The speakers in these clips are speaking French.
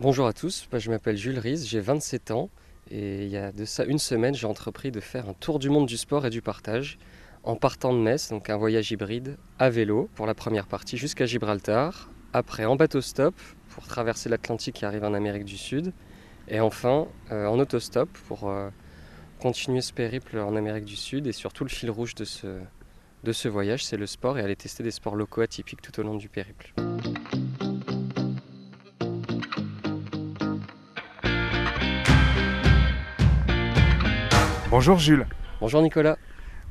Bonjour à tous, je m'appelle Jules Ries, j'ai 27 ans et il y a de ça une semaine j'ai entrepris de faire un tour du monde du sport et du partage en partant de Metz, donc un voyage hybride à vélo pour la première partie jusqu'à Gibraltar, après en bateau stop pour traverser l'Atlantique et arriver en Amérique du Sud, et enfin euh, en autostop pour euh, continuer ce périple en Amérique du Sud et surtout le fil rouge de ce voyage, c'est le sport et aller tester des sports locaux atypiques tout au long du périple. Bonjour Jules. Bonjour Nicolas.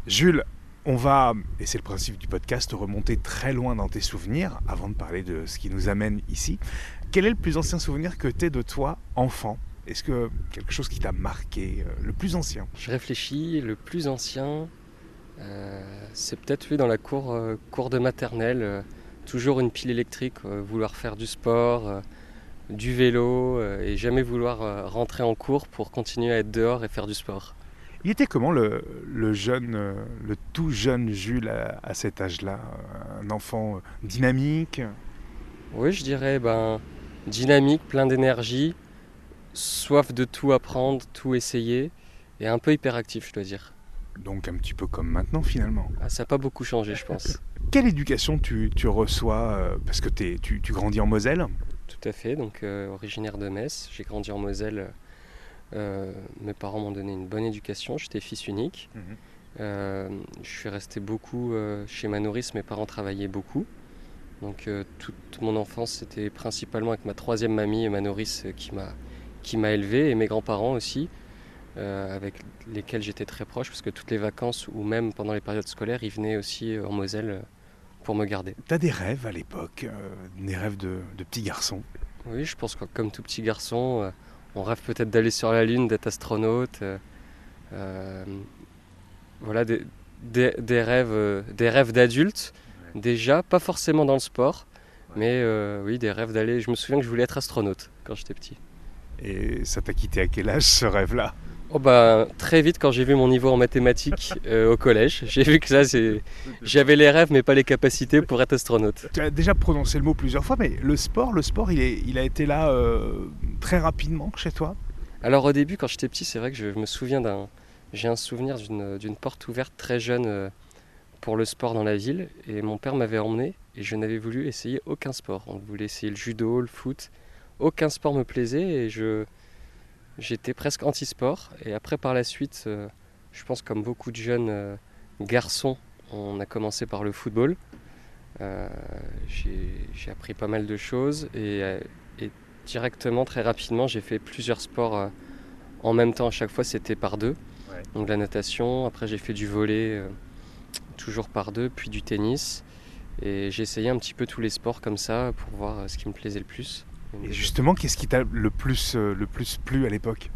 Jules, on va, et c'est le principe du podcast, remonter très loin dans tes souvenirs avant de parler de ce qui nous amène ici. Quel est le plus ancien souvenir que tu de toi, enfant? Est-ce que quelque chose qui t'a marqué, euh, le plus ancien? Je réfléchis, le plus ancien, euh, c'est peut-être lui dans la cour, euh, cour de maternelle, toujours une pile électrique, vouloir faire du sport, du vélo et jamais vouloir rentrer en cours pour continuer à être dehors et faire du sport. Il était comment le, jeune, le tout jeune Jules à, cet âge-là? Un enfant dynamique? Oui, je dirais ben, dynamique, plein d'énergie, soif de tout apprendre, tout essayer et un peu hyperactif, je dois dire. Donc un petit peu comme maintenant finalement. Ah, ça n'a pas beaucoup changé, je pense. Quelle éducation tu, reçois euh, Parce que tu, grandis en Moselle? Tout à fait, donc euh, originaire de Metz. J'ai grandi en Moselle. Euh, mes parents m'ont donné une bonne éducation. J'étais fils unique. Mhm. je suis resté beaucoup chez ma nourrice. Mes parents travaillaient beaucoup. Donc toute mon enfance, c'était principalement avec ma troisième mamie et ma nourrice qui m'a élevé et mes grands-parents aussi. Euh, avec lesquels j'étais très proche, parce que toutes les vacances ou même pendant les périodes scolaires, ils venaient aussi euh, en Moselle euh, pour me garder. Tu as des rêves à l'époque, des rêves de, de, petit garçon Oui, je pense que comme tout petit garçon, on rêve peut-être d'aller sur la Lune, d'être astronaute. voilà, des, des, rêves, des rêves d'adultes, déjà, pas forcément dans le sport, mais oui, des rêves d'aller. Je me souviens que je voulais être astronaute quand j'étais petit. Et ça t'a quitté à quel âge ce rêve-là? Oh bah, très vite quand j'ai vu mon niveau en mathématiques euh, au collège, j'ai vu que c'est j'avais les rêves mais pas les capacités pour être astronaute. Tu as déjà prononcé le mot plusieurs fois mais le sport, le sport il, est, il a été là euh, très rapidement chez toi? Alors au début quand j'étais petit, c'est vrai que je me souviens d'un j'ai un souvenir d'une porte ouverte très jeune euh, pour le sport dans la ville et mon père m'avait emmené et je n'avais voulu essayer aucun sport. On voulait essayer le judo, le foot, aucun sport me plaisait et je j'étais presque anti-sport. Et après, par la suite, euh, je pense comme beaucoup de jeunes euh, garçons, on a commencé par le football. Euh, j'ai appris pas mal de choses et, directement, très rapidement, j'ai fait plusieurs sports en même temps. À chaque fois, c'était par deux. Donc la natation, après j'ai fait du volet, toujours par deux, puis du tennis. Et j'ai essayé un petit peu tous les sports comme ça pour voir ce qui me plaisait le plus. Et justement, qu'est-ce qui t'a le plus, euh, le plus plu à l'époque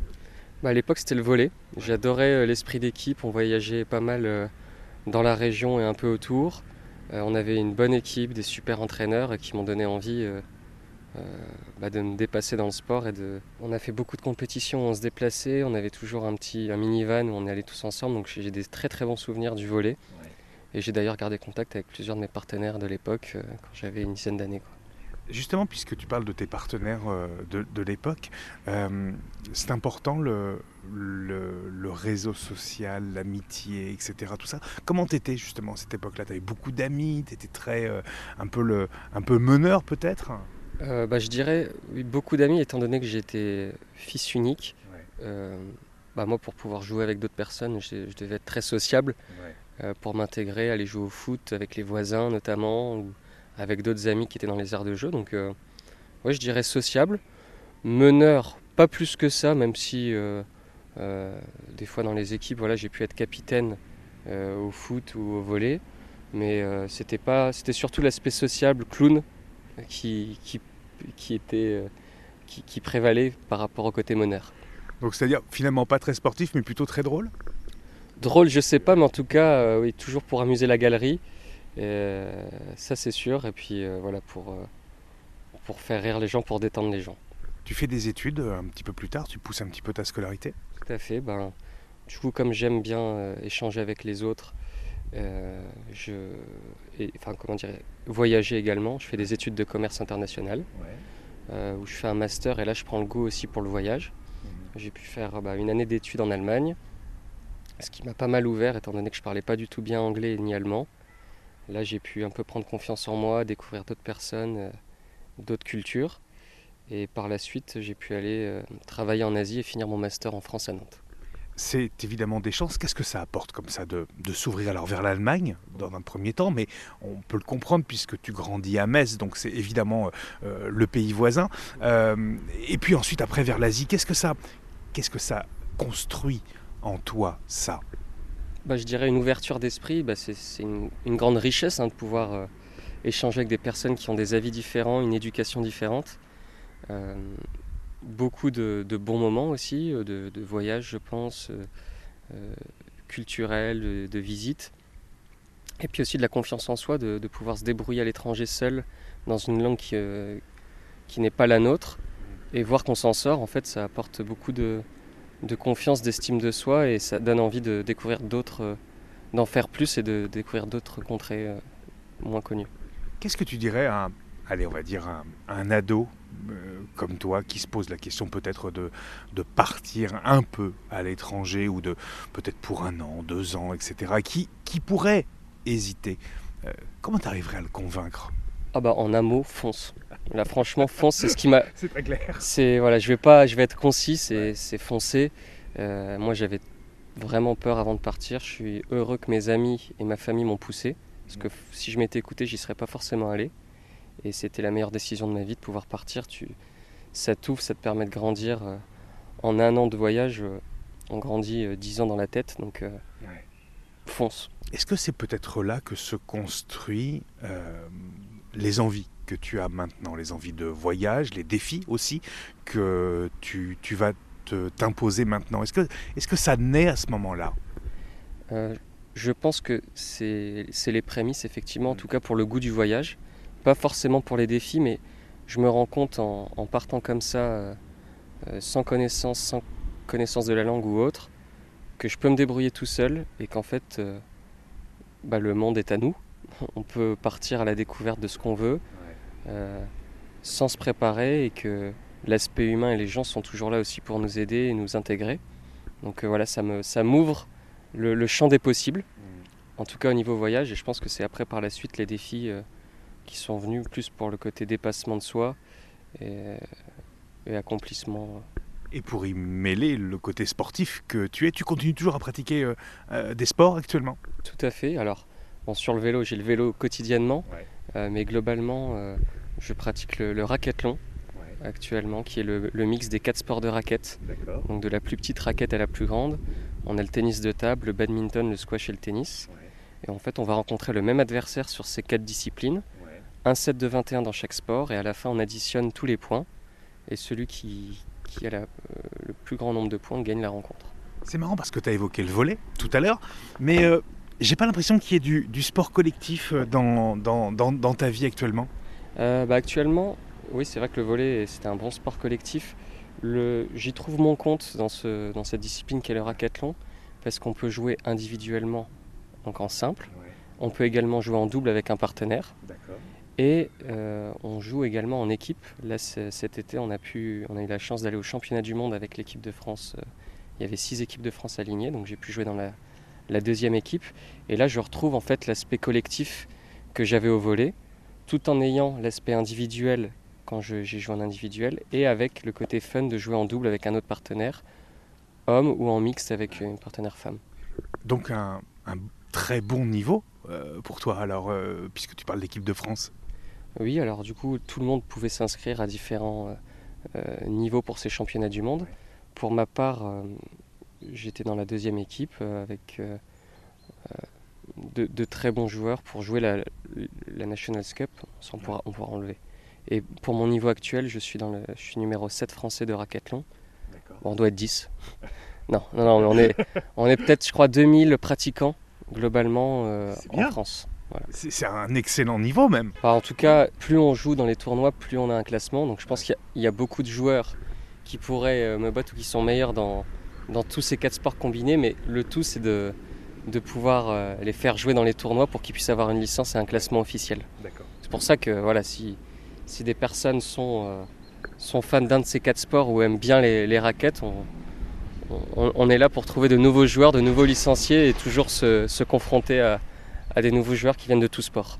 bah, À l'époque, c'était le volet. J'adorais euh, l'esprit d'équipe. On voyageait pas mal euh, dans la région et un peu autour. on avait une bonne équipe, des super entraîneurs qui m'ont donné envie bah, de me dépasser dans le sport. Et de... On a fait beaucoup de compétitions, on se déplaçait. On avait toujours un petit un minivan où on allait tous ensemble. Donc j'ai des très très bons souvenirs du volet. Et j'ai d'ailleurs gardé contact avec plusieurs de mes partenaires de l'époque quand j'avais une dizaine d'années. Justement, puisque tu parles de tes partenaires euh, de, l'époque, euh, c'est important le, le, réseau social, l'amitié, etc. Tout ça. Comment t'étais justement à cette époque-là? Tu avais beaucoup d'amis, tu étais très, euh, un, peu le, un peu meneur peut-être? Bah, Je dirais beaucoup d'amis étant donné que j'étais fils unique. bah, moi, pour pouvoir jouer avec d'autres personnes, je, devais être très sociable pour m'intégrer, aller jouer au foot avec les voisins notamment. Ou, avec d'autres amis qui étaient dans les arts de jeu. Donc, euh, ouais, je dirais sociable. Meneur, pas plus que ça, même si euh, euh, des fois dans les équipes, voilà, j'ai pu être capitaine au foot ou au volet. Mais c'était pas, c'était surtout l'aspect sociable, clown, qui, qui, qui était, qui, qui, prévalait par rapport au côté meneur. Donc c'est-à-dire finalement pas très sportif, mais plutôt très drôle? Drôle, je sais pas, mais en tout cas, oui, toujours pour amuser la galerie. Euh, ça c'est sûr. Et puis euh, voilà, pour, euh, pour faire rire les gens, pour détendre les gens. Tu fais des études un petit peu plus tard, tu pousses un petit peu ta scolarité? Tout à fait. Ben, du coup, comme j'aime bien échanger avec les autres, je, et, enfin, comment dire, voyager également, je fais des études de commerce international. euh, où je fais un master et là je prends le goût aussi pour le voyage. J'ai pu faire bah, une année d'études en Allemagne, ce qui m'a pas mal ouvert étant donné que je parlais pas du tout bien anglais ni allemand. Là j'ai pu un peu prendre confiance en moi, découvrir d'autres personnes, euh, d'autres cultures. Et par la suite j'ai pu aller euh, travailler en Asie et finir mon master en France à Nantes c'est évidemment des chances. Qu'est-ce que ça apporte comme ça de, s'ouvrir alors vers l'Allemagne dans un premier temps, mais on peut le comprendre puisque tu grandis à Metz, donc c'est évidemment euh, le pays voisin. Et puis ensuite après vers l'Asie, qu'est-ce que ça, qu'est-ce que ça construit en toi ça? Bah, Je dirais une ouverture d'esprit. Bah, c'est une, grande richesse hein, de pouvoir euh, échanger avec des personnes qui ont des avis différents, une éducation différente beaucoup de, bons moments aussi, euh, de, voyages, je pense, euh, euh, culturels, de, visites. Et puis aussi de la confiance en soi, de, pouvoir se débrouiller à l'étranger seul dans une langue qui n'est pas la nôtre. Et voir qu'on s'en sort, en fait, ça apporte beaucoup de, confiance, d'estime de soi et ça donne envie de découvrir d'autres, d'en faire plus et de découvrir d'autres contrées moins connues. Qu'est-ce que tu dirais à, allez, on va dire, un ado euh, comme toi qui se pose la question peut-être de, de partir un peu à l'étranger ou de peut-être pour un an, deux ans, etc., qui, qui pourrait hésiter, euh, comment tu arriverais à le convaincre? Ah bah en un mot, fonce. Là franchement, fonce, c'est ce qui m'a... c'est très clair. C'est, voilà, je vais, pas, je vais être concis, c'est, c'est foncer. Euh, moi j'avais vraiment peur avant de partir. Je suis heureux que mes amis et ma famille m'ont poussé. Parce que si je m'étais écouté, j'y serais pas forcément allé. Et c'était la meilleure décision de ma vie de pouvoir partir. Tu, ça t'ouvre, ça te permet de grandir. Euh, en un an de voyage, euh, on grandit dix ans dans la tête, donc fonce. Est-ce que c'est peut-être là que se construit les envies que tu as maintenant, les envies de voyage, les défis aussi que tu, tu vas t'imposer maintenant Est-ce que, est que ça naît à ce moment-là? Je pense que c'est les prémices, effectivement, en mm. tout cas pour le goût du voyage pas forcément pour les défis, mais je me rends compte en, partant comme ça, euh, euh, sans connaissance, sans connaissance de la langue ou autre, que je peux me débrouiller tout seul et qu'en fait, euh, bah, le monde est à nous. On peut partir à la découverte de ce qu'on veut, sans se préparer et que l'aspect humain et les gens sont toujours là aussi pour nous aider et nous intégrer. Donc voilà, ça me ça m'ouvre le, champ des possibles, mmh. en tout cas au niveau voyage, et je pense que c'est après par la suite les défis qui sont venus plus pour le côté dépassement de soi et, accomplissement. Et pour y mêler le côté sportif que tu es, tu continues toujours à pratiquer euh, euh, des sports actuellement? Tout à fait. Alors, bon, sur le vélo, j'ai le vélo quotidiennement, euh, mais globalement, je pratique le, le racathlon actuellement, qui est le, mix des quatre sports de raquette. Donc de la plus petite raquette à la plus grande. On a le tennis de table, le badminton, le squash et le tennis. Et en fait, on va rencontrer le même adversaire sur ces quatre disciplines un set de 21 dans chaque sport et à la fin on additionne tous les points et celui qui, a euh, le plus grand nombre de points gagne la rencontre. C'est marrant parce que tu as évoqué le volet tout à l'heure, mais euh, j'ai pas l'impression qu'il y ait du, sport collectif euh, dans, dans, ta vie actuellement. bah actuellement, oui c'est vrai que le volet c'est un bon sport collectif. J'y trouve mon compte dans, ce, dans cette discipline qu'est le racathlon parce qu'on peut jouer individuellement, donc en simple. On peut également jouer en double avec un partenaire. Et euh, on joue également en équipe. Là, cet été, on a, pu, on a eu la chance d'aller au championnat du monde avec l'équipe de France. Euh, il y avait six équipes de France alignées, donc j'ai pu jouer dans la, deuxième équipe. Et là, je retrouve en fait l'aspect collectif que j'avais au volet, tout en ayant l'aspect individuel quand j'ai joué en individuel, et avec le côté fun de jouer en double avec un autre partenaire, homme ou en mixte avec une partenaire femme. Donc un, très bon niveau euh, pour toi, alors, puisque tu parles d'équipe de France oui, alors du coup, tout le monde pouvait s'inscrire à différents euh, euh, niveaux pour ces championnats du monde. Pour ma part, euh, j'étais dans la deuxième équipe avec de, très bons joueurs pour jouer la, la National Cup, on pourra, on pourra enlever. Et pour mon niveau actuel, je suis, dans le, je suis numéro 7 français de racathlon. on doit être 10. non, non, non, on est, on est peut-être, je crois, 2000 pratiquants globalement en France. C'est un excellent niveau même. en tout cas, plus on joue dans les tournois, plus on a un classement. Donc je pense qu'il y, a beaucoup de joueurs qui pourraient euh, me battre ou qui sont meilleurs dans, dans tous ces quatre sports combinés. Mais le tout, c'est de, de pouvoir euh, les faire jouer dans les tournois pour qu'ils puissent avoir une licence et un classement officiel. C'est pour ça que voilà, si, si des personnes sont, euh, sont fans d'un de ces quatre sports ou aiment bien les, raquettes, on, est là pour trouver de nouveaux joueurs, de nouveaux licenciés et toujours se, confronter à, à des nouveaux joueurs qui viennent de tout sport.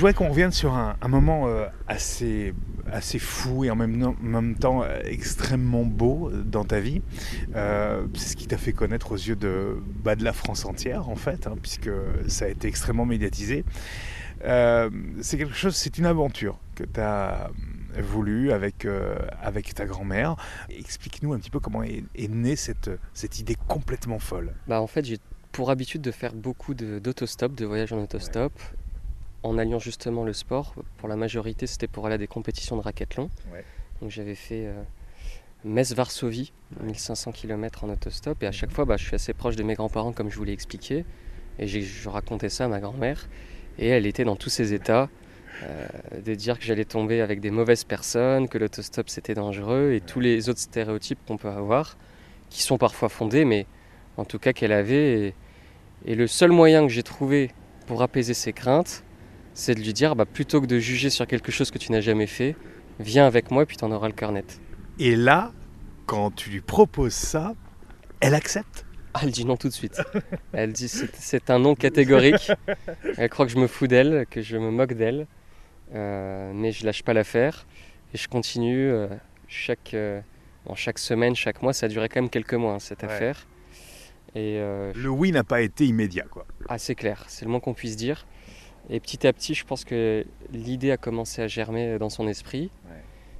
Je voudrais qu'on revienne sur un, moment euh, assez, assez fou et en même, même temps euh, extrêmement beau dans ta vie. Euh, c'est ce qui t'a fait connaître aux yeux de, bah, de la France entière, en fait, hein, puisque ça a été extrêmement médiatisé. c'est quelque chose, c'est une aventure que tu as voulu avec, avec ta grand-mère. Explique-nous un petit peu comment est, née cette, cette idée complètement folle. Bah en fait, j'ai pour habitude de faire beaucoup d'autostop, de, voyages en autostop en alliant justement le sport. Pour la majorité, c'était pour aller à des compétitions de raquethlon. Donc j'avais fait euh, Metz-Varsovie, 1500 km en autostop. Et à chaque mhm. fois, bah, je suis assez proche de mes grands-parents, comme je vous l'ai expliqué. Et je racontais ça à ma grand-mère. Et elle était dans tous ces états. Euh, de dire que j'allais tomber avec des mauvaises personnes, que l'autostop c'était dangereux et tous les autres stéréotypes qu'on peut avoir, qui sont parfois fondés, mais en tout cas qu'elle avait. et le seul moyen que j'ai trouvé pour apaiser ses craintes, c'est de lui dire bah, plutôt que de juger sur quelque chose que tu n'as jamais fait, viens avec moi et puis tu en auras le cœur net. Et là, quand tu lui proposes ça, elle accepte ah, Elle dit non tout de suite. Elle dit c'est un non catégorique. Elle croit que je me fous d'elle, que je me moque d'elle. Euh, mais je lâche pas l'affaire et je continue euh, chaque, euh, chaque semaine, chaque mois. Ça a duré quand même quelques mois hein, cette affaire. Et, le oui n'a pas été immédiat, quoi. Ah, c'est clair, c'est le moins qu'on puisse dire. Et petit à petit, je pense que l'idée a commencé à germer dans son esprit.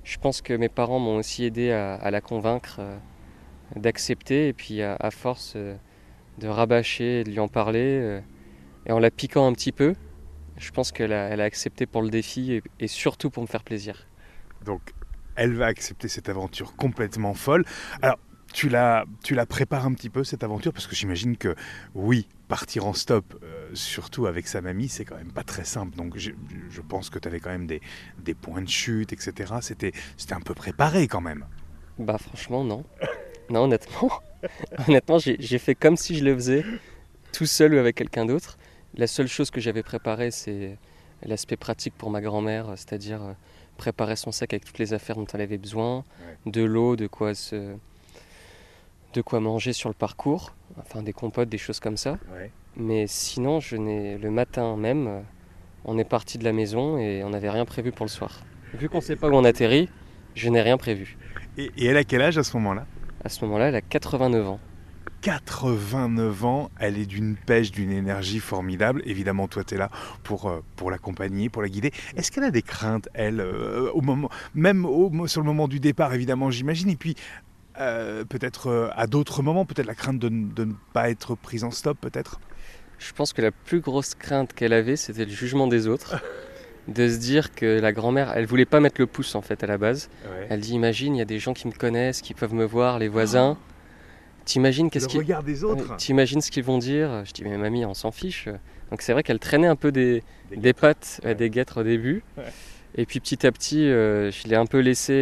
Je pense que mes parents m'ont aussi aidé à, la convaincre euh, d'accepter. Et puis à, force euh, de rabâcher, de lui en parler, euh, et en la piquant un petit peu, je pense qu'elle a, elle a accepté pour le défi et, et surtout pour me faire plaisir. Donc elle va accepter cette aventure complètement folle. Alors tu la, tu la prépares un petit peu cette aventure parce que j'imagine que oui, partir en stop, euh, surtout avec sa mamie, c'est quand même pas très simple. Donc je, pense que tu avais quand même des, des, points de chute, etc. C'était, c'était un peu préparé quand même. Bah franchement non. non honnêtement, honnêtement j'ai, fait comme si je le faisais tout seul ou avec quelqu'un d'autre. La seule chose que j'avais préparée c'est l'aspect pratique pour ma grand-mère, c'est-à-dire euh, préparer son sac avec toutes les affaires dont elle avait besoin, de l'eau, de quoi se de quoi manger sur le parcours, enfin des compotes, des choses comme ça. Mais sinon, je n'ai le matin même, euh, on est parti de la maison et on n'avait rien prévu pour le soir. Vu qu'on ne sait pas où on atterrit, je n'ai rien prévu. Et, elle a quel âge à ce moment-là? À ce moment-là, elle a 89 ans. 89 ans, elle est d'une pêche, d'une énergie formidable. Évidemment, toi, tu es là pour, euh, pour l'accompagner, pour la guider. Est-ce qu'elle a des craintes, elle, euh, au moment, même au, sur le moment du départ, évidemment, j'imagine, et puis euh, peut-être euh, à d'autres moments, peut-être la crainte de, ne pas être prise en stop, peut-être? Je pense que la plus grosse crainte qu'elle avait, c'était le jugement des autres. de se dire que la grand-mère, elle voulait pas mettre le pouce en fait à la base. Elle dit imagine, il y a des gens qui me connaissent, qui peuvent me voir, les voisins. Oh T'imagines qu'est-ce qu'ils des autres. T'imagines ce qu'ils vont dire? Je dis mais mamie, on s'en fiche. Donc c'est vrai qu'elle traînait un peu des, des, pattes, des guêtres au début. Et puis petit à petit, euh, je l'ai un peu laissé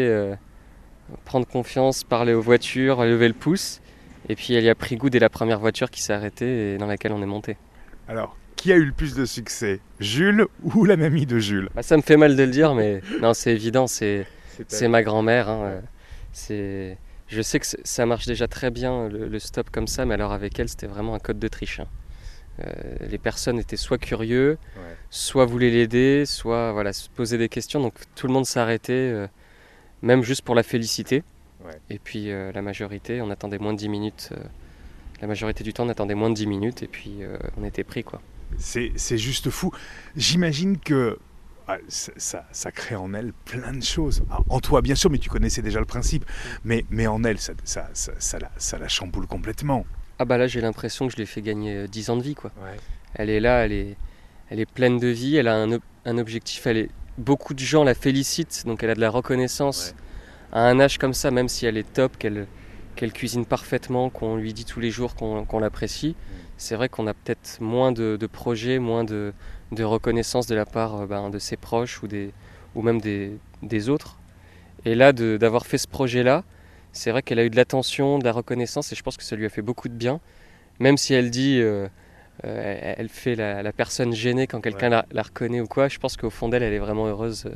prendre confiance, parler aux voitures, lever le pouce. Et puis elle y a pris goût dès la première voiture qui s'est arrêtée et dans laquelle on est monté. Alors, qui a eu le plus de succès Jules ou la mamie de Jules? Bah, Ça me fait mal de le dire, mais non, c'est évident, c'est ma grand-mère. Hein, je sais que ça marche déjà très bien le, stop comme ça, mais alors avec elle, c'était vraiment un code de triche. Hein. Euh, les personnes étaient soit curieux, soit voulaient l'aider, soit voilà, se poser des questions. Donc tout le monde s'arrêtait. Euh, même juste pour la féliciter. Et puis euh, la majorité, on attendait moins de 10 minutes. Euh, la majorité du temps, on attendait moins de 10 minutes et puis euh, on était pris. quoi. C'est juste fou. J'imagine que ah, ça, ça, crée en elle plein de choses. Ah, en toi, bien sûr, mais tu connaissais déjà le principe. Mais, mais en elle, ça, ça, ça, la, ça la chamboule complètement. Ah bah là, j'ai l'impression que je lui ai fait gagner 10 ans de vie. quoi. Elle est là, elle est, elle est pleine de vie, elle a un, un objectif, elle est beaucoup de gens la félicitent, donc elle a de la reconnaissance à un âge comme ça, même si elle est top, qu'elle qu'elle cuisine parfaitement, qu'on lui dit tous les jours qu'on l'apprécie. C'est vrai qu'on a peut-être moins de, projets, moins de, reconnaissance de la part euh, ben, de ses proches ou, des, ou même des, des autres. Et là, d'avoir fait ce projet-là, c'est vrai qu'elle a eu de l'attention, de la reconnaissance, et je pense que ça lui a fait beaucoup de bien. Même si elle dit euh, euh, elle, fait la, personne gênée quand quelqu'un la, la, reconnaît ou quoi. Je pense qu'au fond d'elle, elle est vraiment heureuse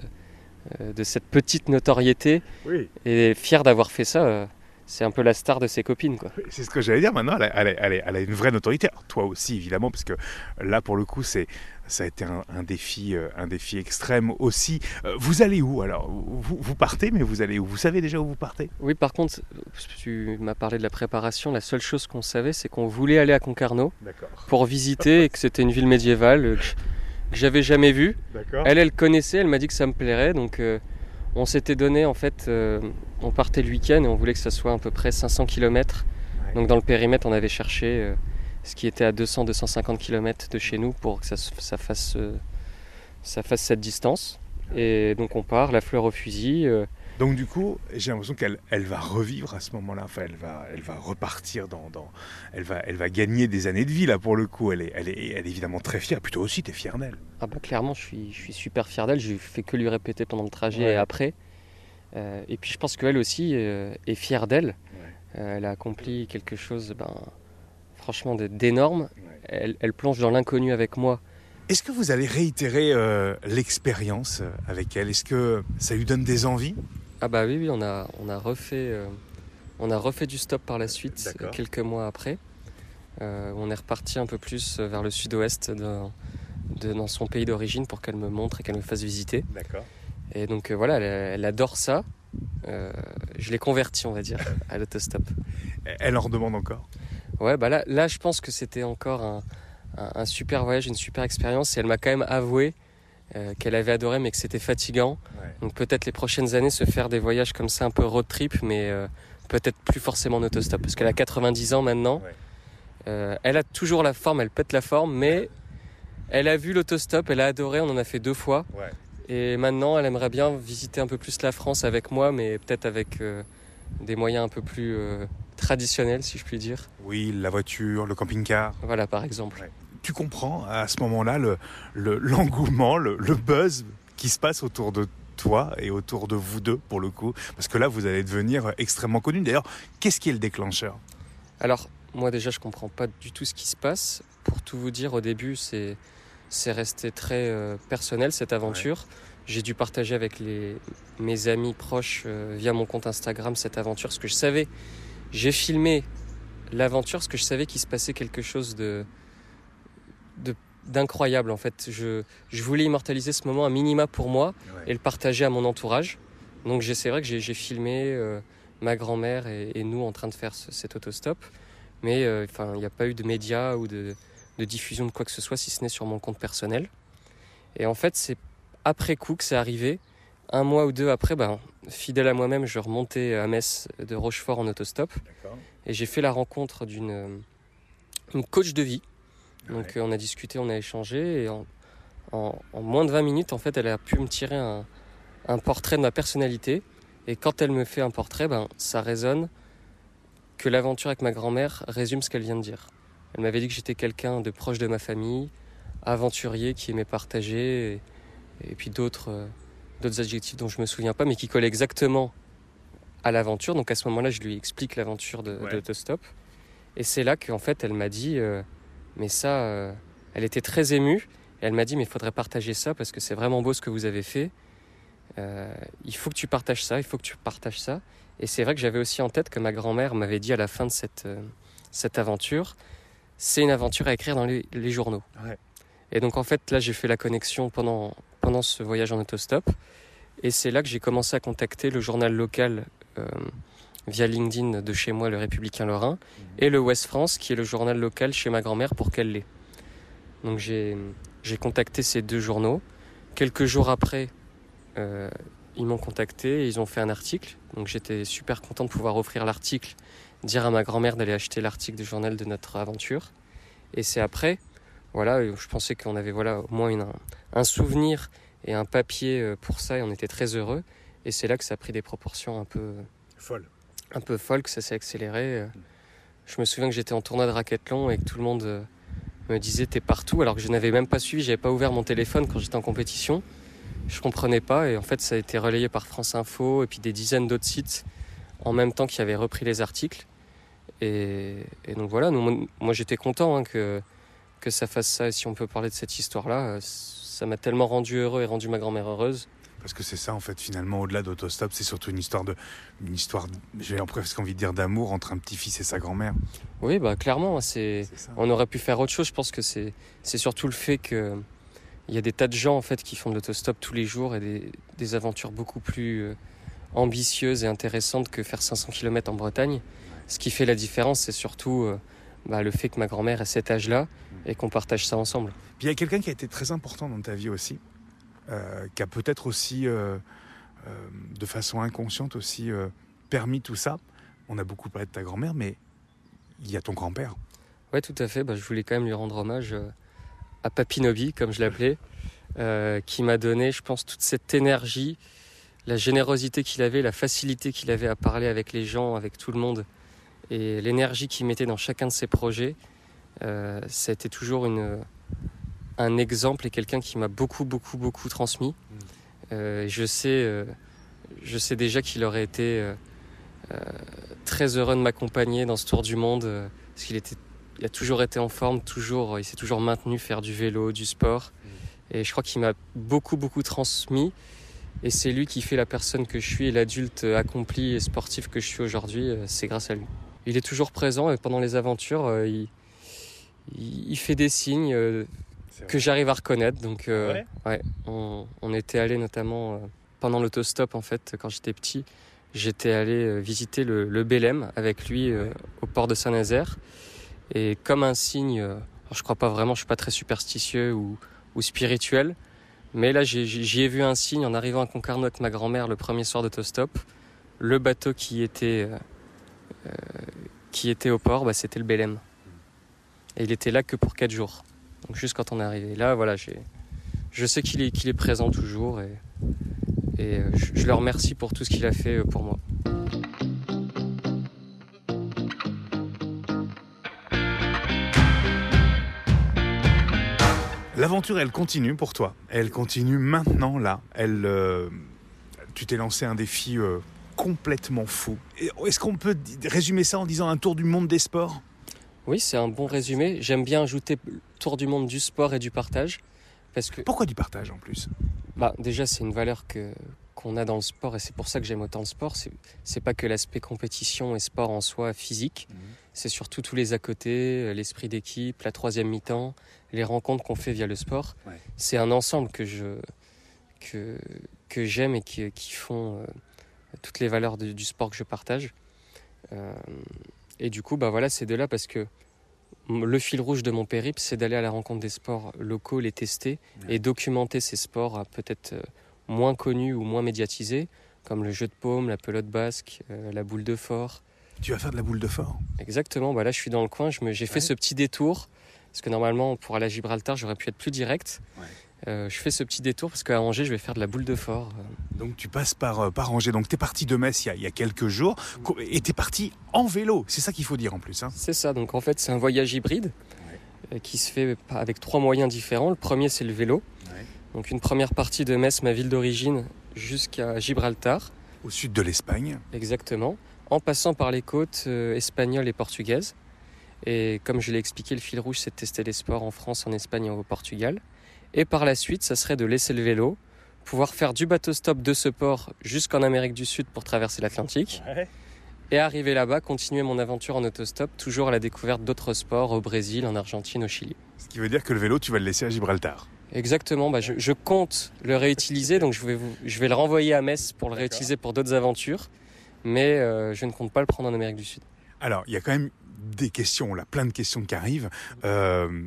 de cette petite notoriété. Et fière d'avoir fait ça c'est un peu la star de ses copines. quoi. C'est ce que j'allais dire maintenant, elle a, une vraie notoriété. toi aussi, évidemment, parce que là, pour le coup, c'est, ça a été un, défi, euh, un défi extrême aussi. Euh, vous allez où alors? Vous, partez, mais vous allez où? Vous savez déjà où vous partez? Oui, par contre, tu m'as parlé de la préparation. La seule chose qu'on savait, c'est qu'on voulait aller à Concarneau pour visiter et que c'était une ville médiévale euh, que j'avais jamais vue. Elle, elle connaissait, elle m'a dit que ça me plairait, donc on s'était donné en fait on partait le week-end et on voulait que ça soit à peu près 500 km. Donc dans le périmètre, on avait cherché euh, ce qui était à 200-250 km de chez nous pour que ça, fasse, euh, ça fasse cette distance. Et donc on part, la fleur au fusil. Donc du coup, j'ai l'impression qu'elle elle va revivre à ce moment-là. Enfin, elle va, elle va repartir dans, elle va, elle va gagner des années de vie là pour le coup. Elle est, elle est, elle est évidemment très fière. Plutôt aussi, t'es fière d'elle. Ah bah clairement, je suis, je suis super fier d'elle. J'ai fait que lui répéter pendant le trajet et après. Euh, et puis je pense qu'elle aussi euh, est fière d'elle. Euh, elle a accompli quelque chose, ben, franchement, d'énorme. Elle, plonge dans l'inconnu avec moi. Est-ce que vous allez réitérer l'expérience avec elle? Est-ce que ça lui donne des envies? Ah bah oui, oui, on a, on a refait, on a refait du stop par la suite quelques mois après. on est reparti un peu plus vers le sud-ouest de, dans son pays d'origine pour qu'elle me montre et qu'elle me fasse visiter. D'accord. Et donc euh, voilà, elle, adore ça. Euh, je l'ai converti, on va dire, à l'autostop. Elle en redemande encore? Ouais, bah là, là je pense que c'était encore un, super voyage, une super expérience. Et elle m'a quand même avoué euh, qu'elle avait adoré, mais que c'était fatigant. Donc peut-être les prochaines années, se faire des voyages comme ça, un peu road trip, mais peut-être plus forcément en autostop. Parce qu'elle a 90 ans maintenant. elle a toujours la forme, elle pète la forme, mais elle a vu l'autostop, elle a adoré, on en a fait deux fois. Et maintenant, elle aimerait bien visiter un peu plus la France avec moi, mais peut-être avec euh, des moyens un peu plus euh, traditionnels, si je puis dire. Oui, la voiture, le camping-car. Voilà, par exemple. Tu comprends à ce moment-là l'engouement, le, le, buzz qui se passe autour de toi et autour de vous deux, pour le coup Parce que là, vous allez devenir extrêmement connu. D'ailleurs, qu'est-ce qui est le déclencheur? Alors, moi déjà, je comprends pas du tout ce qui se passe. Pour tout vous dire, au début, c'est resté très euh, personnel cette aventure. J'ai dû partager avec les, mes amis proches euh, via mon compte Instagram cette aventure, parce que je savais, j'ai filmé l'aventure, parce que je savais qu'il se passait quelque chose de, d'incroyable en fait. Je, je, voulais immortaliser ce moment un minima pour moi et le partager à mon entourage. Donc c'est vrai que j'ai filmé euh, ma grand-mère et, nous en train de faire cet autostop. Mais enfin, il n'y a pas eu de médias ou de, de diffusion de quoi que ce soit, si ce n'est sur mon compte personnel. Et en fait, c'est après coup que c'est arrivé. Un mois ou deux après, ben, fidèle à moi-même, je remontais à Metz de Rochefort en autostop. Et j'ai fait la rencontre d'une euh, une coach de vie. Donc euh, on a discuté, on a échangé. Et en, moins de 20 minutes, en fait, elle a pu me tirer un, un portrait de ma personnalité. Et quand elle me fait un portrait, ben, ça résonne que l'aventure avec ma grand-mère résume ce qu'elle vient de dire. Elle m'avait dit que j'étais quelqu'un de proche de ma famille, aventurier, qui aimait partager, et, puis d'autres euh, d'autres adjectifs dont je me souviens pas, mais qui collaient exactement à l'aventure. Donc à ce moment-là, je lui explique l'aventure de, l'autostop. Et c'est là qu'en fait, elle m'a dit, euh, mais ça, euh, elle était très émue. Et elle m'a dit, mais il faudrait partager ça parce que c'est vraiment beau ce que vous avez fait. il faut que tu partages ça, il faut que tu partages ça. Et c'est vrai que j'avais aussi en tête que ma grand-mère m'avait dit à la fin de cette, cette aventure, c'est une aventure à écrire dans les, journaux. Et donc en fait là j'ai fait la connexion pendant, pendant ce voyage en autostop. Et c'est là que j'ai commencé à contacter le journal local euh, via LinkedIn de chez moi, le Républicain Lorrain, et le Ouest France, qui est le journal local chez ma grand-mère pour qu'elle l'ait. Donc j'ai contacté ces deux journaux. Quelques jours après, euh, ils m'ont contacté et ils ont fait un article. Donc j'étais super content de pouvoir offrir l'article dire à ma grand-mère d'aller acheter l'article du journal de notre aventure. Et c'est après, voilà, je pensais qu'on avait voilà au moins un souvenir et un papier euh, pour ça et on était très heureux. Et c'est là que ça a pris des proportions un peu folles, un peu folles, que ça s'est accéléré. Je me souviens que j'étais en tournoi de raquethlon et que tout le monde euh, me disait t'es partout alors que je n'avais même pas suivi, j'avais pas ouvert mon téléphone quand j'étais en compétition. Je comprenais pas et en fait ça a été relayé par France Info et puis des dizaines d'autres sites en même temps qui avaient repris les articles. Et, donc voilà, moi j'étais content hein, que, que ça fasse ça. Et si on peut parler de cette histoire-là, ça m'a tellement rendu heureux et rendu ma grand-mère heureuse parce que c'est ça, en fait, finalement, au-delà d'autostop, c'est surtout une histoire de, une histoire, j'ai presque envie de dire d'amour entre un petit-fils et sa grand-mère. Oui, bah clairement, c'est, on aurait pu faire autre chose. Je pense que c'est, c'est surtout le fait que il y a des tas de gens en fait qui font de l'autostop tous les jours et des, des aventures beaucoup plus euh, ambitieuses et intéressantes que faire 500 km en Bretagne. Ce qui fait la différence, c'est surtout euh, bah, le fait que ma grand-mère ait cet âge-là et qu'on partage ça ensemble. Puis il y a quelqu'un qui a été très important dans ta vie aussi, euh, qui a peut-être aussi, euh, euh, de façon inconsciente aussi, permis tout ça. On a beaucoup parlé de ta grand-mère, mais il y a ton grand-père. Oui, tout à fait. Bah, je voulais quand même lui rendre hommage à Papinobi, comme je l'appelais, qui m'a donné, je pense, toute cette énergie, la générosité qu'il avait, la facilité qu'il avait à parler avec les gens, avec tout le monde, et l'énergie qu'il mettait dans chacun de ses projets. ça a été toujours une, un exemple et quelqu'un qui m'a beaucoup, beaucoup, beaucoup transmis. Mm. Euh, je, sais, euh, je sais déjà qu'il aurait été euh, très heureux de m'accompagner dans ce tour du monde, parce qu'il était, il a toujours été en forme, toujours, il s'est toujours maintenu faire du vélo, du sport. Mm. Et je crois qu'il m'a beaucoup, beaucoup transmis. Et c'est lui qui fait la personne que je suis et l'adulte accompli et sportif que je suis aujourd'hui. C'est grâce à lui. Il est toujours présent et pendant les aventures, il, il fait des signes que j'arrive à reconnaître. Donc, euh, ouais. on, était allé notamment euh, pendant l'autostop, en fait, quand j'étais petit. J'étais allé euh, visiter le, le Bélem avec lui au port de Saint-Nazaire. Et comme un signe, alors je crois pas vraiment, je suis pas très superstitieux ou, ou spirituel, mais là j'y ai, vu un signe en arrivant à Concarneau avec ma grand-mère le premier soir d'autostop. Le bateau qui était, qui était au port, bah, c'était le Bélem. Et il était là que pour 4 jours. Donc juste quand on est arrivé là, voilà, je sais qu'il est, qu'il est présent toujours et, euh, je, je le remercie pour tout ce qu'il a fait euh, pour moi. L'aventure, elle continue pour toi. Elle continue maintenant, là. Elle, euh, tu t'es lancé un défi complètement fou. Est-ce qu'on peut résumer ça en disant un tour du monde des sports? Oui, c'est un bon résumé. J'aime bien ajouter tour du monde du sport et du partage. Parce que, Pourquoi du partage en plus? Bah, Déjà, c'est une valeur que, qu'on a dans le sport et c'est pour ça que j'aime autant le sport. C'est, c'est pas que l'aspect compétition et sport en soi physique, mhm. c'est surtout tous les à côté, euh, l'esprit d'équipe, la troisième mi-temps, les rencontres qu'on fait via le sport. C'est un ensemble que, je, que, que j'aime et qui, qui font euh, toutes les valeurs du sport que je partage. Euh, et du coup, bah voilà, c'est de là parce que le fil rouge de mon périple, c'est d'aller à la rencontre des sports locaux, les tester et documenter ces sports peut-être euh, moins connus ou moins médiatisés, comme le jeu de paume, la pelote basque, euh, la boule de fort. Tu vas faire de la boule de fort Exactement, bah là je suis dans le coin, j'ai fait ce petit détour, parce que normalement pour aller à Gibraltar j'aurais pu être plus direct. Euh, je fais ce petit détour parce qu'à Angers, je vais faire de la boule de fort. Donc tu passes par, euh, par Angers. Donc tu es parti de Metz il y, a, quelques jours et tu es parti en vélo. C'est ça qu'il faut dire en plus. Hein. C'est ça. Donc en fait, c'est un voyage hybride euh, qui se fait avec trois moyens différents. Le premier, c'est le vélo. Donc une première partie de Metz, ma ville d'origine, jusqu'à Gibraltar. Au sud de l'Espagne. Exactement. En passant par les côtes espagnoles et portugaises. Et comme je l'ai expliqué, le fil rouge, c'est de tester les sports en France, en Espagne et au Portugal. Et par la suite, ça serait de laisser le vélo, pouvoir faire du bateau stop de ce port jusqu'en Amérique du Sud pour traverser l'Atlantique. Et arriver là-bas, continuer mon aventure en autostop, toujours à la découverte d'autres sports au Brésil, en Argentine, au Chili. Ce qui veut dire que le vélo, tu vas le laisser à Gibraltar. Exactement, bah je, compte le réutiliser, donc je vais, je vais le renvoyer à Metz pour le réutiliser pour d'autres aventures, mais euh, je ne compte pas le prendre en Amérique du Sud. Alors, il y a quand même des questions, là, plein de questions qui arrivent. Euh,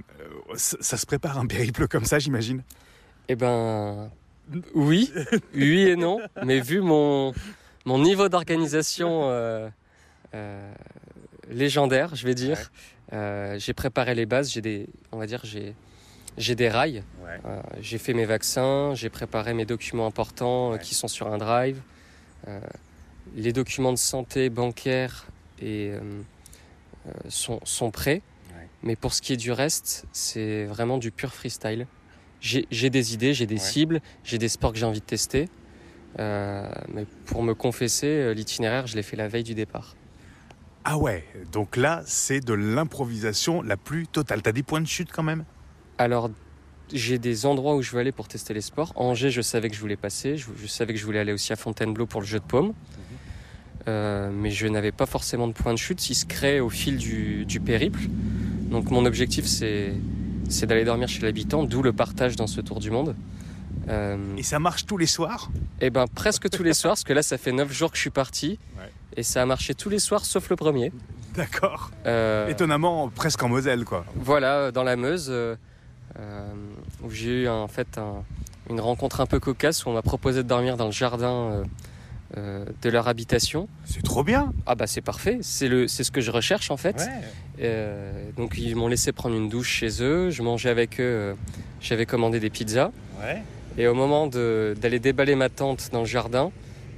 ça, se prépare un périple comme ça, j'imagine? Eh ben, oui, oui et non. Mais vu mon, mon niveau d'organisation euh, euh, légendaire, je vais dire, j'ai préparé les bases. J'ai des, on va dire, j'ai j'ai des rails. j'ai fait mes vaccins, j'ai préparé mes documents importants qui sont sur un drive. les documents de santé bancaire et sont, sont, prêts. Mais pour ce qui est du reste, c'est vraiment du pur freestyle. J'ai des idées, j'ai des cibles, j'ai des sports que j'ai envie de tester. Euh, mais pour me confesser, euh, l'itinéraire, je l'ai fait la veille du départ. Ah ouais, donc là, c'est de l'improvisation la plus totale. T'as des points de chute quand même? Alors, j'ai des endroits où je veux aller pour tester les sports. Angers, je savais que je voulais passer. Je, je savais que je voulais aller aussi à Fontainebleau pour le jeu de paume. Euh, mais je n'avais pas forcément de point de chute. Il se crée au fil du, du périple. Donc mon objectif, c'est c'est d'aller dormir chez l'habitant, d'où le partage dans ce tour du monde. Euh, et ça marche tous les soirs? Eh ben presque tous les soirs, parce que là ça fait 9 jours que je suis parti. Ouais. Et ça a marché tous les soirs sauf le premier. D'accord. Euh, Étonnamment, presque en Moselle, quoi. Voilà, dans la Meuse, où j'ai eu en fait un, une rencontre un peu cocasse où on m'a proposé de dormir dans le jardin euh, de leur habitation. C'est trop bien. Ah bah c'est parfait, c'est le c'est ce que je recherche en fait. Euh, donc ils m'ont laissé prendre une douche chez eux, je mangeais avec eux, euh, j'avais commandé des pizzas. Ouais. Et au moment d'aller déballer ma tente dans le jardin,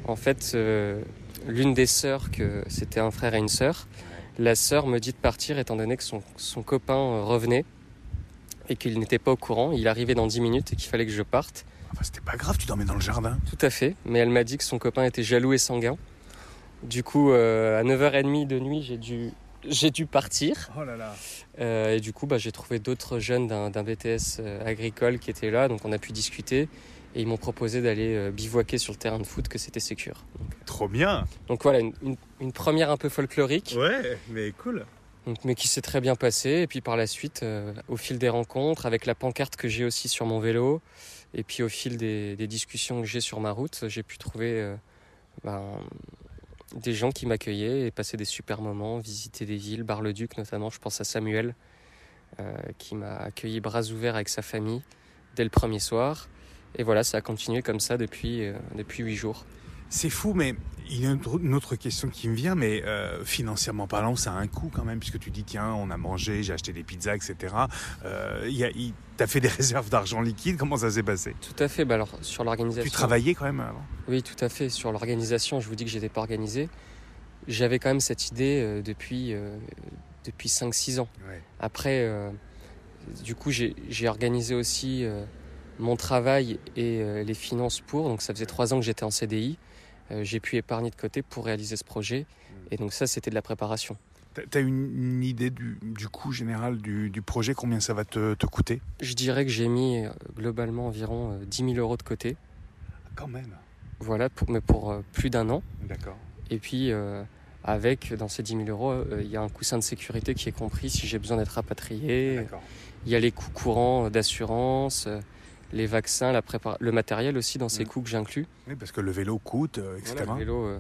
en fait l'une des sœurs que c'était un frère et une sœur, la sœur me dit de partir étant donné que son, son copain revenait et qu'il n'était pas au courant, il arrivait dans 10 minutes et qu'il fallait que je parte. Enfin, c'était pas grave, tu dormais dans le jardin. Tout à fait, mais elle m'a dit que son copain était jaloux et sanguin. Du coup, euh, à 9h30 de nuit, j'ai dû, j'ai dû partir. Oh là là. Euh, et du coup, bah, j'ai trouvé d'autres jeunes d'un, BTS euh, agricole qui étaient là, donc on a pu discuter. Et ils m'ont proposé d'aller bivouaquer sur le terrain de foot, que c'était sécure. Trop bien Donc voilà, une, une, première un peu folklorique. Ouais, mais cool. Donc, mais qui s'est très bien passé. Et puis par la suite, au fil des rencontres, avec la pancarte que j'ai aussi sur mon vélo, et puis au fil des, discussions que j'ai sur ma route, j'ai pu trouver euh, ben, des gens qui m'accueillaient et passer des super moments, visiter des villes, Bar-le-Duc notamment, je pense à Samuel, euh, qui m'a accueilli bras ouverts avec sa famille dès le premier soir. Et voilà, ça a continué comme ça depuis, euh, depuis 8 jours. C'est fou, mais il y a une autre question qui me vient, mais euh, financièrement parlant, ça a un coût quand même, puisque tu dis, tiens, on a mangé, j'ai acheté des pizzas, etc. Euh, tu as fait des réserves d'argent liquide, comment ça s'est passé? Tout à fait, bah alors sur l'organisation... Tu travaillais quand même avant? Oui, tout à fait. Sur l'organisation, je vous dis que j'étais pas organisé. J'avais quand même cette idée euh, depuis, euh, depuis 5-6 ans. Ouais. Après, du coup, j'ai organisé aussi mon travail et les finances pour, donc ça faisait 3 ans que j'étais en CDI. Euh, j'ai pu épargner de côté pour réaliser ce projet. Mm. Et donc ça, c'était de la préparation. Tu as une, idée du, coût général du, projet Combien ça va te, coûter? Je dirais que j'ai mis euh, globalement environ 10 euh, 000 euros de côté. Quand même Voilà, pour, mais pour plus d'un an. D'accord. Et puis, avec, dans ces 10 000 euros, il y a un coussin de sécurité qui est compris si j'ai besoin d'être rapatrié. Il y a les coûts courants d'assurance les vaccins, la le matériel aussi dans ces mm. coûts que j'inclus. Oui, parce que le vélo coûte, euh, etc. le vélo euh,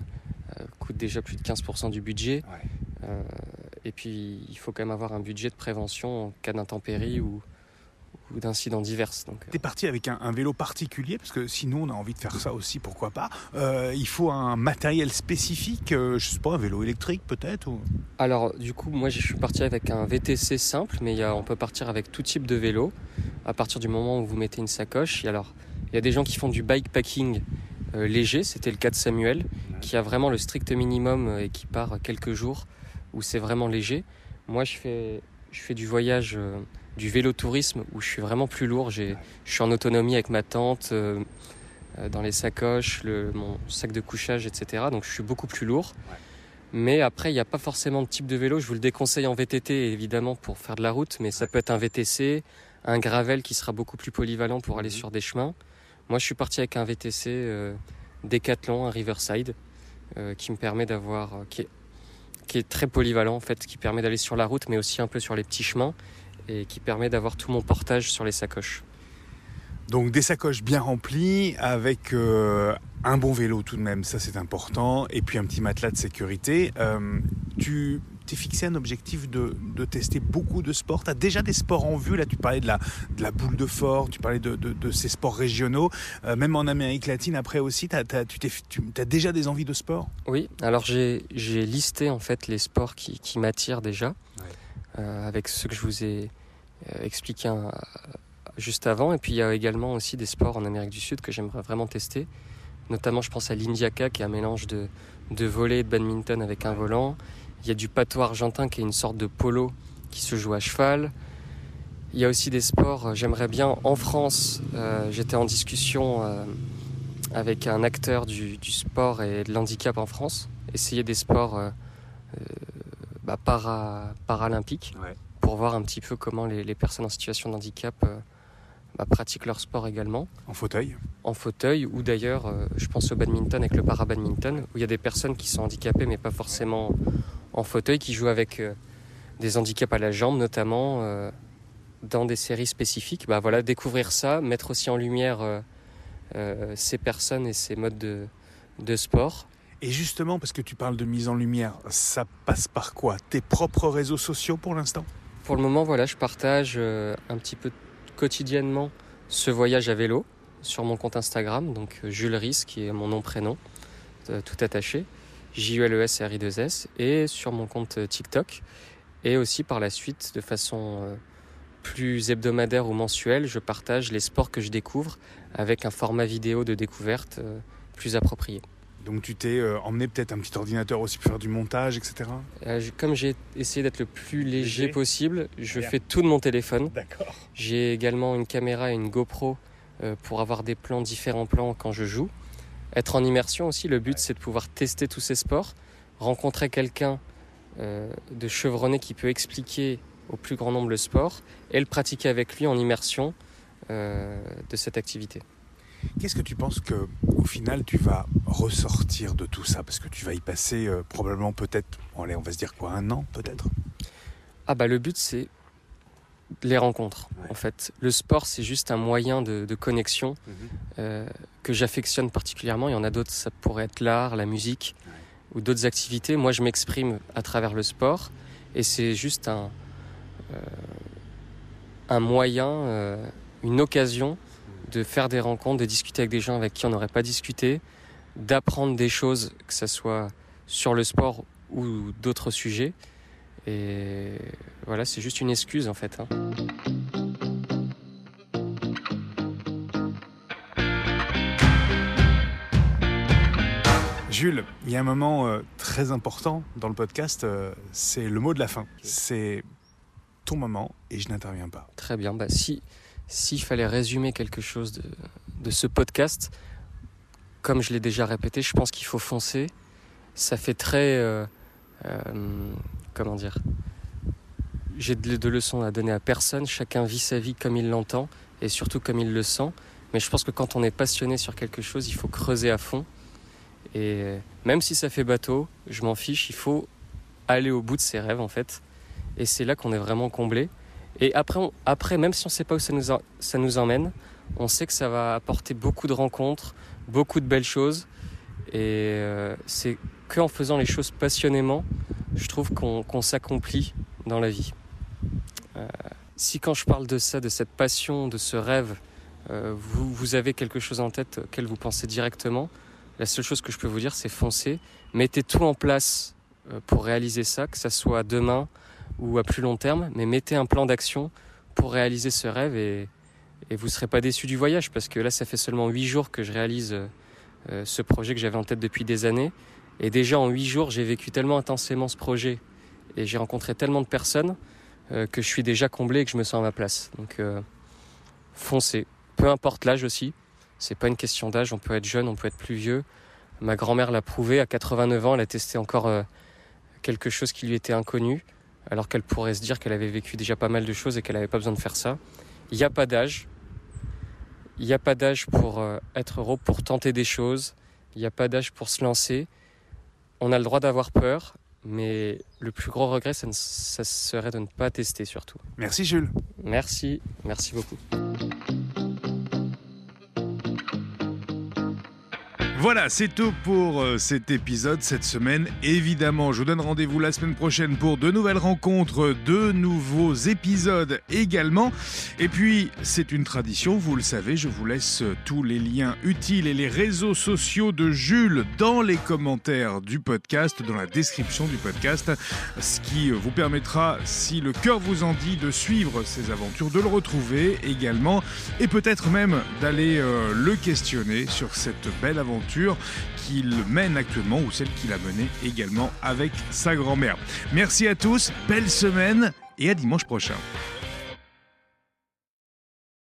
euh, coûte déjà plus de 15% du budget. et puis, il faut quand même avoir un budget de prévention en cas d'intempérie ou, ou d'incidents divers. Donc, es parti avec un, vélo particulier parce que sinon on a envie de faire ça aussi, pourquoi pas. il faut un matériel spécifique, je sais pas, un vélo électrique peut-être ou... Alors du coup, moi je suis parti avec un VTC simple, mais y a, on peut partir avec tout type de vélo à partir du moment où vous mettez une sacoche. alors, il y a des gens qui font du bikepacking euh, léger, c'était le cas de Samuel, qui a vraiment le strict minimum euh, et qui part quelques jours où c'est vraiment léger. Moi, je fais, je fais du voyage, euh, du vélo tourisme où je suis vraiment plus lourd. Je suis en autonomie avec ma tente, dans les sacoches, le, mon sac de couchage, etc. Donc je suis beaucoup plus lourd. Mais après, il n'y a pas forcément de type de vélo. Je vous le déconseille en VTT, évidemment, pour faire de la route, mais ça peut être un VTC, un gravel qui sera beaucoup plus polyvalent pour aller mhm. sur des chemins. Moi, je suis parti avec un VTC euh, Decathlon, un Riverside, euh, qui me permet d'avoir, euh, qui, est, qui est très polyvalent en fait, qui permet d'aller sur la route, mais aussi un peu sur les petits chemins, et qui permet d'avoir tout mon portage sur les sacoches. Donc des sacoches bien remplies avec un bon vélo tout de même, ça c'est important, et puis un petit matelas de sécurité. tu t'es fixé un objectif de, tester beaucoup de sports. Tu as déjà des sports en vue. Là, tu parlais de la, de la boule de fort, tu parlais de, ces sports régionaux. Euh, même en Amérique latine, après aussi, tu as, déjà des envies de sport? Oui, alors j'ai listé en fait les sports qui, m'attirent déjà, euh, avec ce que je vous ai euh, expliqué juste avant. Et puis il y a également aussi des sports en Amérique du Sud que j'aimerais vraiment tester. Notamment, je pense à l'Indiaka, qui est un mélange de, de volley et de badminton avec un volant. Il y a du pato argentin qui est une sorte de polo qui se joue à cheval. Il y a aussi des sports, euh, j'aimerais bien en France, euh, j'étais en discussion euh, avec un acteur du, sport et de l'handicap en France, essayer des sports bah, para, paralympiques Ouais. pour voir un petit peu comment les, les personnes en situation de handicap bah, pratiquent leur sport également, En fauteuil en fauteuil ou d'ailleurs, je pense au badminton avec le para-badminton, où il y a des personnes qui sont handicapées mais pas forcément en fauteuil, qui jouent avec euh, des handicaps à la jambe notamment, euh, dans des séries spécifiques. Bah, voilà, découvrir ça, mettre aussi en lumière euh, ces personnes et ces modes de, de sport. Et justement, parce que tu parles de mise en lumière, ça passe par quoi? Tes propres réseaux sociaux pour l'instant? Pour le moment, voilà, je partage un petit peu quotidiennement ce voyage à vélo sur mon compte Instagram, donc Jules Ries, qui est mon nom prénom, tout attaché, J-U-L-E-S-R-I-2-S, et sur mon compte euh, TikTok. Et aussi par la suite, de façon euh, plus hebdomadaire ou mensuelle, je partage les sports que je découvre avec un format vidéo de découverte euh, plus approprié. Donc tu t'es euh, emmené peut-être un petit ordinateur aussi pour faire du montage, etc. Euh, je- comme j'ai essayé d'être le plus léger Léger. possible, je Bien. fais tout de mon téléphone. D'accord. J'ai également une caméra et une GoPro euh, pour avoir des plans, différents plans quand je joue. Être en immersion aussi, le but c'est de pouvoir tester tous ces sports, rencontrer quelqu'un euh, de chevronné qui peut expliquer au plus grand nombre le sport et le pratiquer avec lui en immersion euh, de cette activité. Qu'est-ce que tu penses que au final tu vas ressortir de tout ça? Parce que tu vas y passer euh, probablement peut-être, bon, on va se dire quoi, un an peut-être? Ah bah le but c'est les rencontres Ouais. en fait. Le sport c'est juste un moyen de, de connexion euh, que j'affectionne particulièrement. Il y en a d'autres, ça pourrait être l'art, la musique ou d'autres activités. Moi, je m'exprime à travers le sport et c'est juste un, euh, un moyen, euh, une occasion de faire des rencontres, de discuter avec des gens avec qui on n'aurait pas discuté, d'apprendre des choses, que ce soit sur le sport ou d'autres sujets. Et voilà, c'est juste une excuse en fait. hein. Jules, il y a un moment euh, très important dans le podcast, euh, c'est le mot de la fin. C'est ton moment et je n'interviens pas. Très bien. Bah, si s'il fallait résumer quelque chose de, de ce podcast, comme je l'ai déjà répété, je pense qu'il faut foncer. Ça fait très euh, euh, comment dire J'ai de, leçons à donner à personne. Chacun vit sa vie comme il l'entend et surtout comme il le sent. Mais je pense que quand on est passionné sur quelque chose, il faut creuser à fond. Et même si ça fait bateau, je m'en fiche. Il faut aller au bout de ses rêves en fait. Et c'est là qu'on est vraiment comblé. Et après, même si on ne sait pas où ça nous, en- ça nous emmène, on sait que ça va apporter beaucoup de rencontres, beaucoup de belles choses. Et euh, c'est qu'en faisant les choses passionnément, je trouve qu'on s'accomplit dans la vie. Euh, si quand je parle de ça, de cette passion, de ce rêve, euh, vous, avez quelque chose en tête auquel vous pensez directement, la seule chose que je peux vous dire, c'est foncer. Mettez tout en place euh, pour réaliser ça, que ça soit demain, ou à plus long terme, mais mettez un plan d'action pour réaliser ce rêve et, vous ne serez pas déçu du voyage parce que là, ça fait seulement huit jours que je réalise ce projet que j'avais en tête depuis des années. Et déjà en huit jours, j'ai vécu tellement intensément ce projet et j'ai rencontré tellement de personnes euh, que je suis déjà comblé et que je me sens à ma place. Donc euh, foncez, peu importe l'âge aussi. C'est pas une question d'âge, on peut être jeune, on peut être plus vieux. Ma grand-mère l'a prouvé, à 89 ans, elle a testé encore euh, quelque chose qui lui était inconnu alors qu'elle pourrait se dire qu'elle avait vécu déjà pas mal de choses et qu'elle n'avait pas besoin de faire ça. Il n'y a pas d'âge. Il n'y a pas d'âge pour être heureux, pour tenter des choses. Il n'y a pas d'âge pour se lancer. On a le droit d'avoir peur, mais le plus gros regret, ça, ne- ça serait de ne pas tester surtout. Merci Jules. Merci, merci beaucoup. Voilà, c'est tout pour euh, cet épisode cette semaine. Évidemment, je vous donne rendez-vous la semaine prochaine pour de nouvelles rencontres, de nouveaux épisodes également. Et puis, c'est une tradition, vous le savez, je vous laisse tous les liens utiles et les réseaux sociaux de Jules dans les commentaires du podcast, dans la description du podcast, ce qui vous permettra, si le cœur vous en dit, de suivre ses aventures, de le retrouver également et peut-être même d'aller euh, le questionner sur cette belle qu'il mène actuellement ou celle qu'il a menée également avec sa grand-mère. Merci à tous, belle semaine et à dimanche prochain.